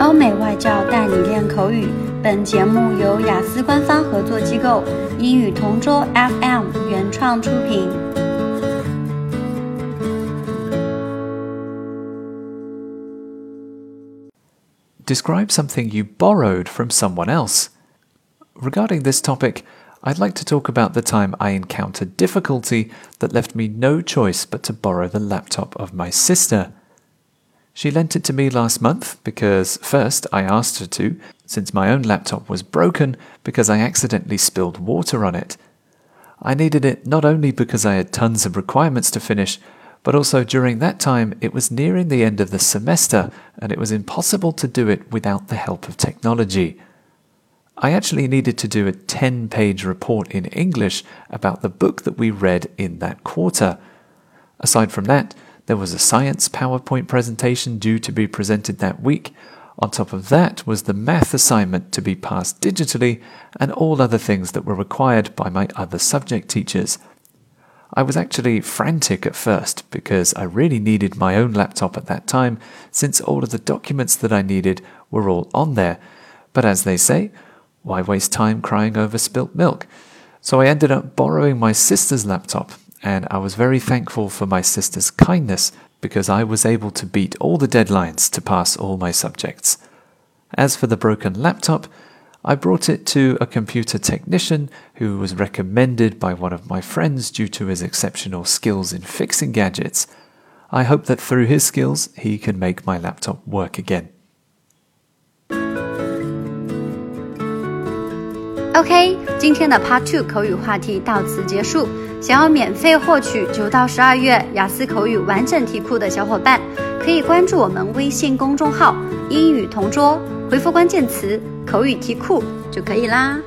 欧美外教带你练口语。本节目由雅思官方合作机构英语同桌 FM 原创出品。Describe something you borrowed from someone else. Regarding this topic, I'd like to talk about the time I encountered difficulty that left me no choice but to borrow the laptop of my sister. She lent it to me last month because, first, I asked her to, since my own laptop was broken because I accidentally spilled water on it. I needed it not only because I had tons of requirements to finish, but also during that time it was nearing the end of the semester and it was impossible to do it without the help of technology. I actually needed to do a 10 page report in English about the book that we read in that quarter. Aside from that, there was a science PowerPoint presentation due to be presented that week. On top of that was the math assignment to be passed digitally and all other things that were required by my other subject teachers. I was actually frantic at first because I really needed my own laptop at that time since all of the documents that I needed were all on there. But as they say, why waste time crying over spilt milk? So I ended up borrowing my sister's laptop, and I was very thankful for my sister's kindness because I was able to beat all the deadlines to pass all my subjects. As for the broken laptop, I brought it to a computer technician who was recommended by one of my friends due to his exceptional skills in fixing gadgets. I hope that through his skills he can make my laptop work again. OK，今天的 Part Two 口语话题到此结束。想要免费获取九到十二月雅思口语完整题库的小伙伴，可以关注我们微信公众号“英语同桌”。回复关键词“口语题库”就可以啦。